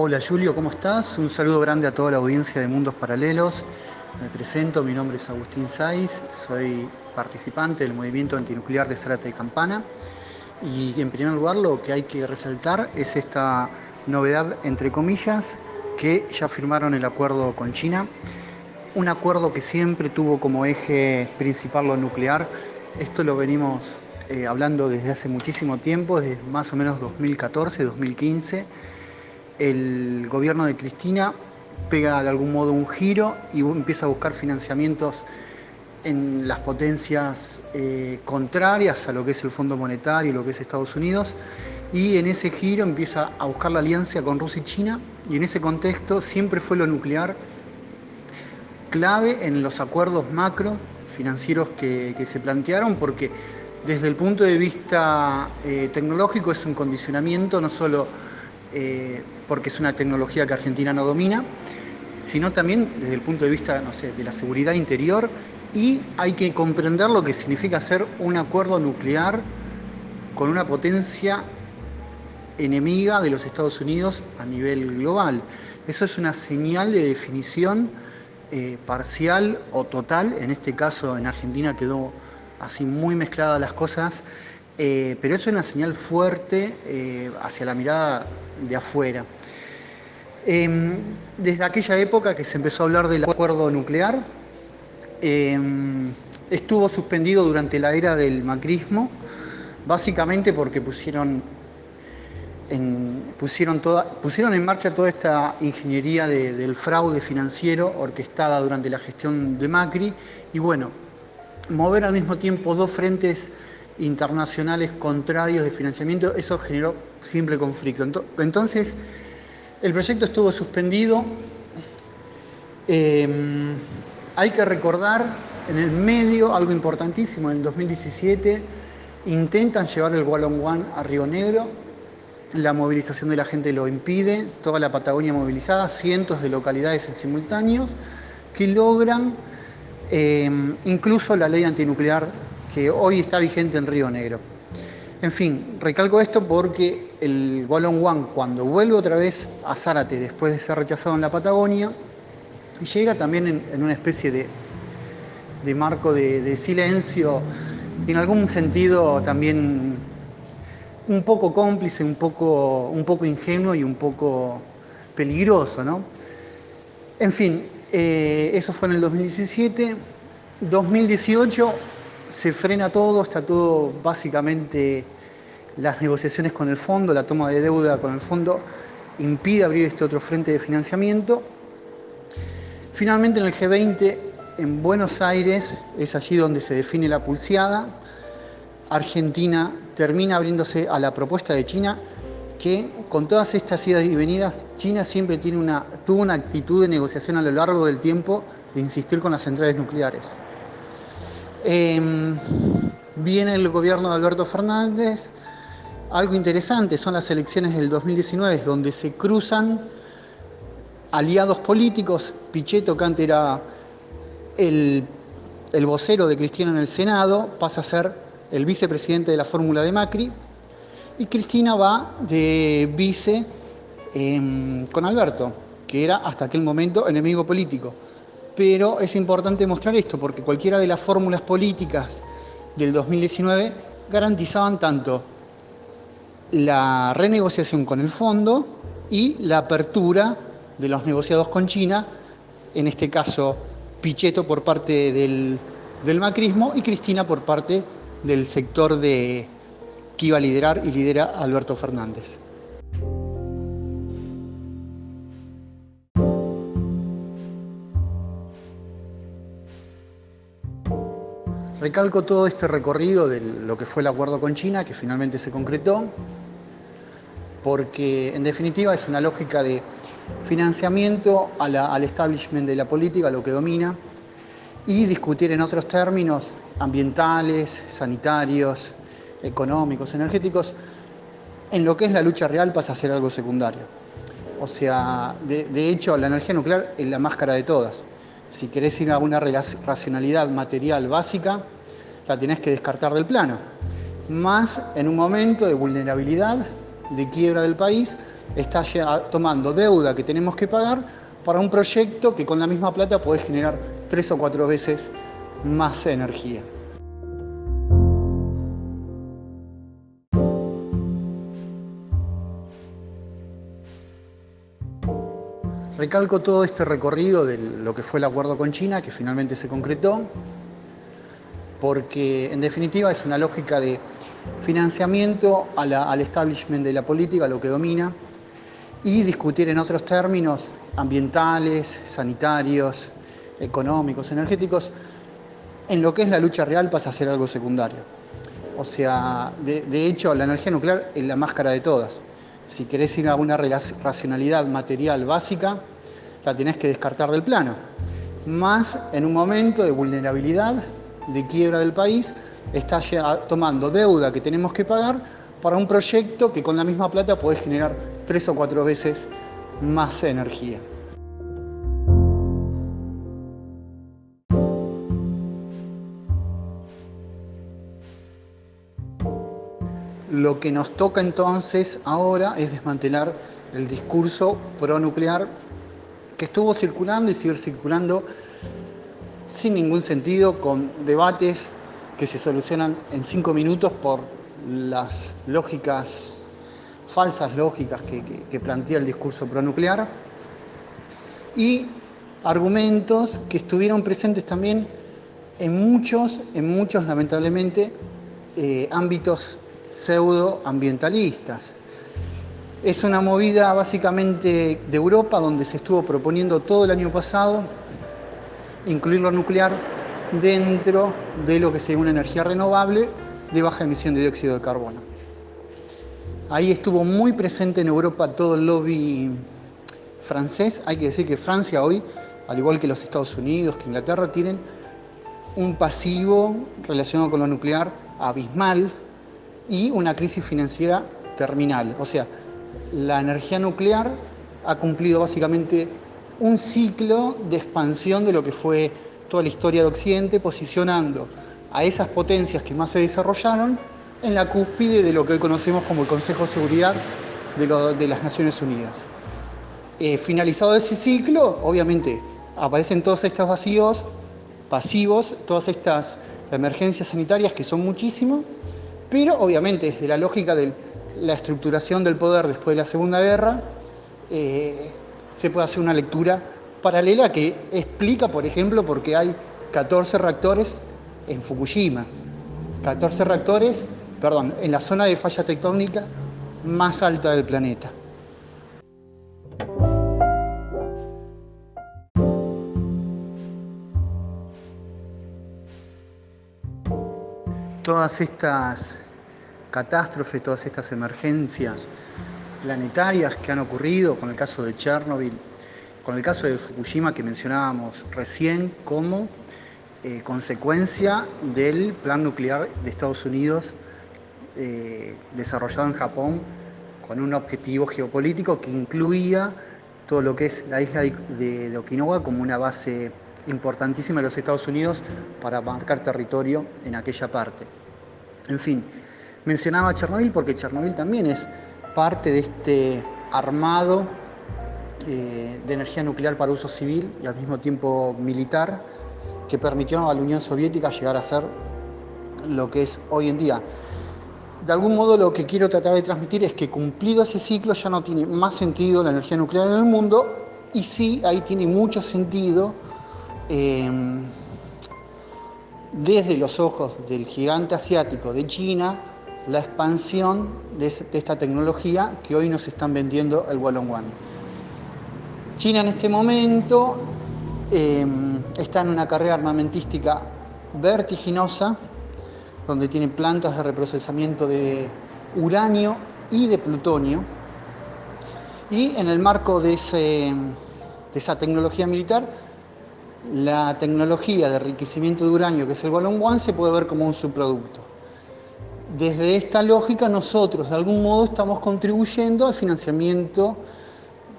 Hola Julio, ¿cómo estás? Un saludo grande a toda la audiencia de Mundos Paralelos. Me presento, mi nombre es Agustín Saiz, soy participante del movimiento antinuclear de Zárate y Campana. Y en primer lugar lo que hay que resaltar es esta novedad, entre comillas, que ya firmaron el acuerdo con China. Un acuerdo que siempre tuvo como eje principal lo nuclear. Esto lo venimos eh, hablando desde hace muchísimo tiempo, desde más o menos 2014, 2015. El gobierno de Cristina pega de algún modo un giro y empieza a buscar financiamientos en las potencias eh, contrarias a lo que es el Fondo Monetario, lo que es Estados Unidos, y en ese giro empieza a buscar la alianza con Rusia y China, y en ese contexto siempre fue lo nuclear clave en los acuerdos macro financieros que se plantearon, porque desde el punto de vista eh, tecnológico es un condicionamiento, no solo eh, porque es una tecnología que Argentina no domina, sino también desde el punto de vista, no sé, de la seguridad interior y hay que comprender lo que significa hacer un acuerdo nuclear con una potencia enemiga de los Estados Unidos a nivel global. Eso es una señal de definición eh, parcial o total, en este caso en Argentina quedó así muy mezcladas las cosas, eh, pero eso es una señal fuerte eh, hacia la mirada de afuera. Em, desde aquella época que se empezó a hablar del acuerdo nuclear, em, estuvo suspendido durante la era del macrismo, básicamente porque pusieron en, pusieron, en marcha toda esta ingeniería del fraude financiero orquestada durante la gestión de Macri y bueno, mover al mismo tiempo dos frentes internacionales contrarios de financiamiento, eso generó simple conflicto. Entonces, el proyecto estuvo suspendido. Em, hay que recordar en el medio algo importantísimo, en el 2017 intentan llevar el Wallon One a Río Negro, la movilización de la gente lo impide, toda la Patagonia movilizada, cientos de localidades en simultáneos, que logran Em, incluso la ley antinuclear que hoy está vigente en Río Negro. En fin, recalco esto porque el Wallon One, cuando vuelve otra vez a Zárate después de ser rechazado en la Patagonia, llega también en, una especie de, marco de, silencio, en algún sentido también un poco cómplice, un poco, un poco ingenuo y un poco peligroso, ¿no? En fin, eh, eso fue en el 2017. 2018 se frena todo, está todo básicamente las negociaciones con el fondo, la toma de deuda con el fondo impide abrir este otro frente de financiamiento. Finalmente en el G20 en Buenos Aires es allí donde se define la pulseada. Argentina termina abriéndose a la propuesta de China que con todas estas idas y venidas, China siempre tiene una, tuvo una actitud de negociación a lo largo del tiempo de insistir con las centrales nucleares. Em, viene el gobierno de Alberto Fernández. Algo interesante son las elecciones del 2019, donde se cruzan aliados políticos. Pichetto, que antes era el, el vocero de Cristiano en el Senado, pasa a ser el vicepresidente de la fórmula de Macri y Cristina va de vice em, con Alberto, que era hasta aquel momento enemigo político. Pero es importante mostrar esto porque cualquiera de las fórmulas políticas del 2019 garantizaban tanto la renegociación con el fondo y la apertura de los negociados con China, en este caso Pichetto por parte del, del macrismo y Cristina por parte del sector de, que iba a liderar y lidera Alberto Fernández. Recalco todo este recorrido de lo que fue el acuerdo con China, que finalmente se concretó, porque en definitiva es una lógica de financiamiento al establishment de la política, lo que domina, y discutir en otros términos ambientales, sanitarios, económicos, energéticos, en lo que es la lucha real pasa a ser algo secundario. O sea, de, hecho, la energía nuclear es la máscara de todas. Si querés ir a una racionalidad material básica, la tenés que descartar del plano. Más en un momento de vulnerabilidad de quiebra del país está tomando deuda que tenemos que pagar para un proyecto que con la misma plata puede generar tres o cuatro veces más energía. Recalco todo este recorrido de lo que fue el acuerdo con China, que finalmente se concretó, porque en definitiva es una lógica de financiamiento al establishment de la política, lo que domina, y discutir en otros términos ambientales, sanitarios, económicos, energéticos, en lo que es la lucha real pasa a ser algo secundario. O sea, de, hecho, la energía nuclear es la máscara de todas. Si querés ir a una racionalidad material básica, la tenés que descartar del plano. Más en un momento de vulnerabilidad, de quiebra del país, está tomando deuda que tenemos que pagar para un proyecto que con la misma plata puede generar tres o cuatro veces más energía. Lo que nos toca entonces ahora es desmantelar el discurso pronuclear que estuvo circulando y sigue circulando sin ningún sentido, con debates que se solucionan en cinco minutos por las lógicas, falsas lógicas que, plantea el discurso pronuclear, y argumentos que estuvieron presentes también en muchos, en muchos lamentablemente, eh, ámbitos pseudoambientalistas. Es una movida básicamente de Europa donde se estuvo proponiendo todo el año pasado incluir lo nuclear dentro de lo que sería una energía renovable de baja emisión de dióxido de carbono. Ahí estuvo muy presente en Europa todo el lobby francés. Hay que decir que Francia hoy, al igual que los Estados Unidos, que Inglaterra, tienen un pasivo relacionado con lo nuclear abismal y una crisis financiera terminal. O sea, la energía nuclear ha cumplido básicamente un ciclo de expansión de lo que fue toda la historia de Occidente, posicionando a esas potencias que más se desarrollaron en la cúspide de lo que hoy conocemos como el Consejo de Seguridad de, las Naciones Unidas. Eh, finalizado ese ciclo, obviamente aparecen todos estos vacíos pasivos, todas estas emergencias sanitarias que son muchísimas, pero obviamente desde la lógica de la estructuración del poder después de la Segunda Guerra, eh, se puede hacer una lectura paralela que explica, por ejemplo, por qué hay 14 reactores en Fukushima. 14 reactores, perdón, en la zona de falla tectónica más alta del planeta. Todas estas catástrofes, todas estas emergencias planetarias que han ocurrido con el caso de Chernobyl, con el caso de Fukushima que mencionábamos recién como eh, consecuencia del plan nuclear de Estados Unidos eh, desarrollado en Japón con un objetivo geopolítico que incluía todo lo que es la isla de, de Okinawa como una base importantísima de los Estados Unidos para marcar territorio en aquella parte. En fin, mencionaba Chernobyl porque Chernobyl también es parte de este armado eh, de energía nuclear para uso civil y al mismo tiempo militar que permitió a la Unión Soviética llegar a ser lo que es hoy en día. De algún modo lo que quiero tratar de transmitir es que cumplido ese ciclo ya no tiene más sentido la energía nuclear en el mundo y sí, ahí tiene mucho sentido em, desde los ojos del gigante asiático de China la expansión de, esta tecnología que hoy nos están vendiendo el Wallon One. China en este momento em, está en una carrera armamentística vertiginosa, donde tiene plantas de reprocesamiento de uranio y de plutonio. Y en el marco de, esa tecnología militar, la tecnología de enriquecimiento de uranio, que es el Wallon One, se puede ver como un subproducto desde esta lógica nosotros de algún modo estamos contribuyendo al financiamiento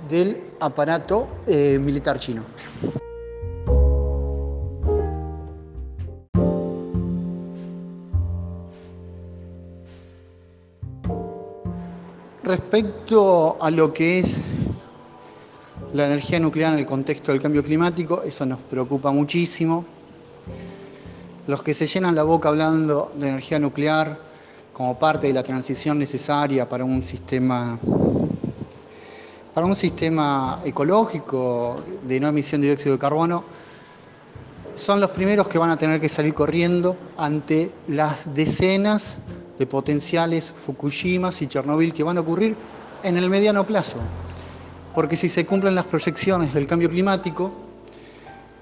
del aparato eh, militar chino. Respecto a lo que es la energía nuclear en el contexto del cambio climático, eso nos preocupa muchísimo. Los que se llenan la boca hablando de energía nuclear como parte de la transición necesaria para un sistema para un sistema ecológico de no emisión de dióxido de carbono, son los primeros que van a tener que salir corriendo ante las decenas de potenciales Fukushimas y Chernobyl que van a ocurrir en el mediano plazo. Porque si se cumplen las proyecciones del cambio climático,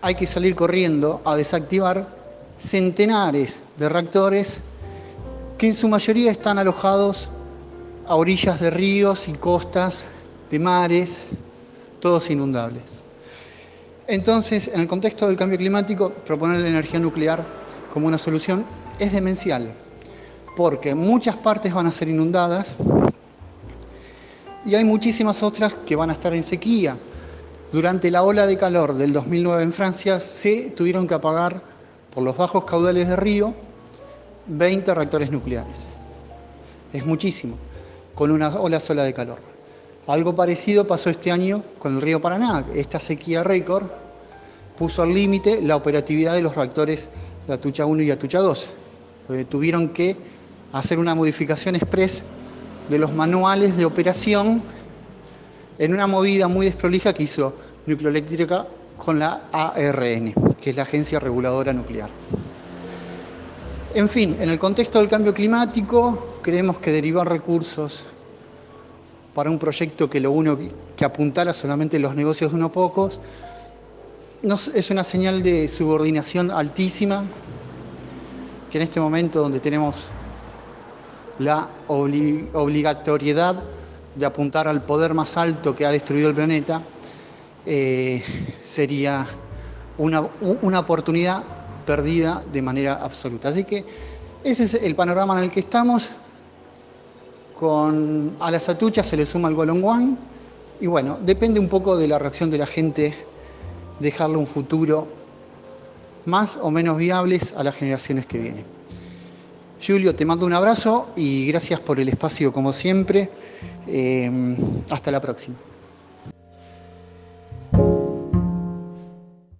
hay que salir corriendo a desactivar centenares de reactores que en su mayoría están alojados a orillas de ríos y costas, de mares, todos inundables. Entonces, en el contexto del cambio climático, proponer la energía nuclear como una solución es demencial, porque muchas partes van a ser inundadas y hay muchísimas otras que van a estar en sequía. Durante la ola de calor del 2009 en Francia se tuvieron que apagar por los bajos caudales de río 20 reactores nucleares. Es muchísimo, con una ola sola de calor. Algo parecido pasó este año con el río Paraná. Esta sequía récord puso al límite la operatividad de los reactores de Atucha 1 y Atucha 2. tuvieron que hacer una modificación express de los manuales de operación en una movida muy desprolija que hizo Nucleoeléctrica con la ARN, que es la Agencia Reguladora Nuclear. En fin, en el contexto del cambio climático, creemos que derivar recursos para un proyecto que lo que apuntala solamente los negocios de unos pocos, es una señal de subordinación altísima, que en este momento donde tenemos la obligatoriedad de apuntar al poder más alto que ha destruido el planeta, eh, sería una, una oportunidad perdida de manera absoluta. Así que ese es el panorama en el que estamos. Con, a las atuchas se le suma el One y bueno, depende un poco de la reacción de la gente dejarle un futuro más o menos viables a las generaciones que vienen. Julio, te mando un abrazo y gracias por el espacio como siempre. Eh, hasta la próxima.